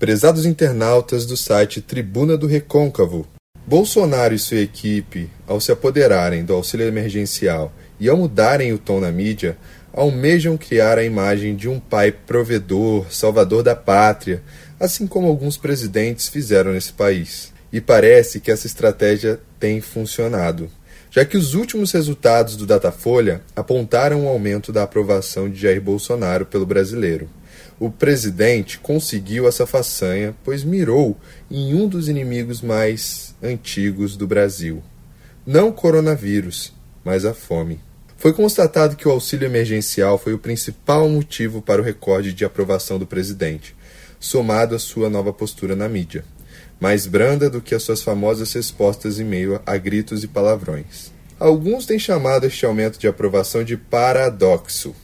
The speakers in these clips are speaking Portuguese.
Prezados internautas do site Tribuna do Recôncavo, Bolsonaro e sua equipe, ao se apoderarem do auxílio emergencial e ao mudarem o tom na mídia, almejam criar a imagem de um pai provedor, salvador da pátria, assim como alguns presidentes fizeram nesse país. E parece que essa estratégia tem funcionado, já que os últimos resultados do Datafolha apontaram um aumento da aprovação de Jair Bolsonaro pelo brasileiro. O presidente conseguiu essa façanha, pois mirou em um dos inimigos mais antigos do Brasil. Não o coronavírus, mas a fome. Foi constatado que o auxílio emergencial foi o principal motivo para o recorde de aprovação do presidente, somado à sua nova postura na mídia, mais branda do que as suas famosas respostas em meio a gritos e palavrões. Alguns têm chamado este aumento de aprovação de paradoxo.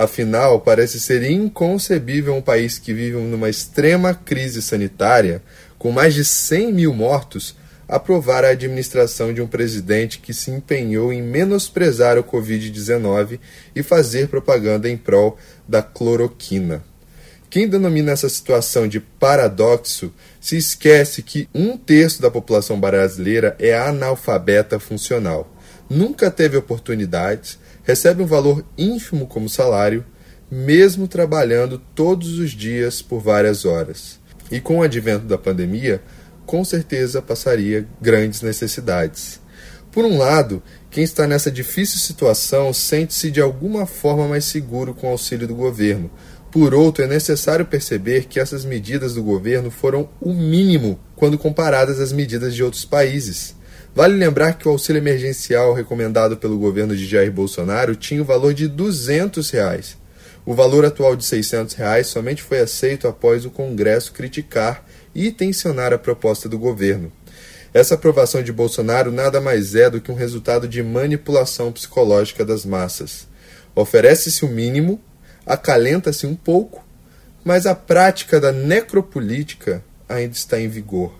Afinal, parece ser inconcebível um país que vive numa extrema crise sanitária, com mais de 100 mil mortos, aprovar a administração de um presidente que se empenhou em menosprezar o Covid-19 e fazer propaganda em prol da cloroquina. Quem denomina essa situação de paradoxo se esquece que um terço da população brasileira é analfabeta funcional, nunca teve oportunidades, recebe um valor ínfimo como salário, mesmo trabalhando todos os dias por várias horas. E com o advento da pandemia, com certeza passaria grandes necessidades. Por um lado, quem está nessa difícil situação sente-se de alguma forma mais seguro com o auxílio do governo. Por outro, é necessário perceber que essas medidas do governo foram o mínimo quando comparadas às medidas de outros países. Vale lembrar que o auxílio emergencial recomendado pelo governo de Jair Bolsonaro tinha o valor de 200 reais. O valor atual de 600 reais somente foi aceito após o Congresso criticar e tensionar a proposta do governo. Essa aprovação de Bolsonaro nada mais é do que um resultado de manipulação psicológica das massas. Oferece-se o mínimo, acalenta-se um pouco, mas a prática da necropolítica ainda está em vigor.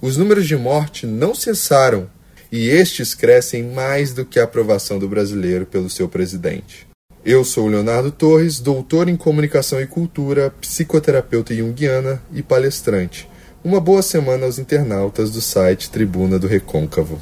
Os números de morte não cessaram e estes crescem mais do que a aprovação do brasileiro pelo seu presidente. Eu sou Leonardo Torres, doutor em comunicação e cultura, psicoterapeuta junguiana e palestrante. Uma boa semana aos internautas do site Tribuna do Recôncavo.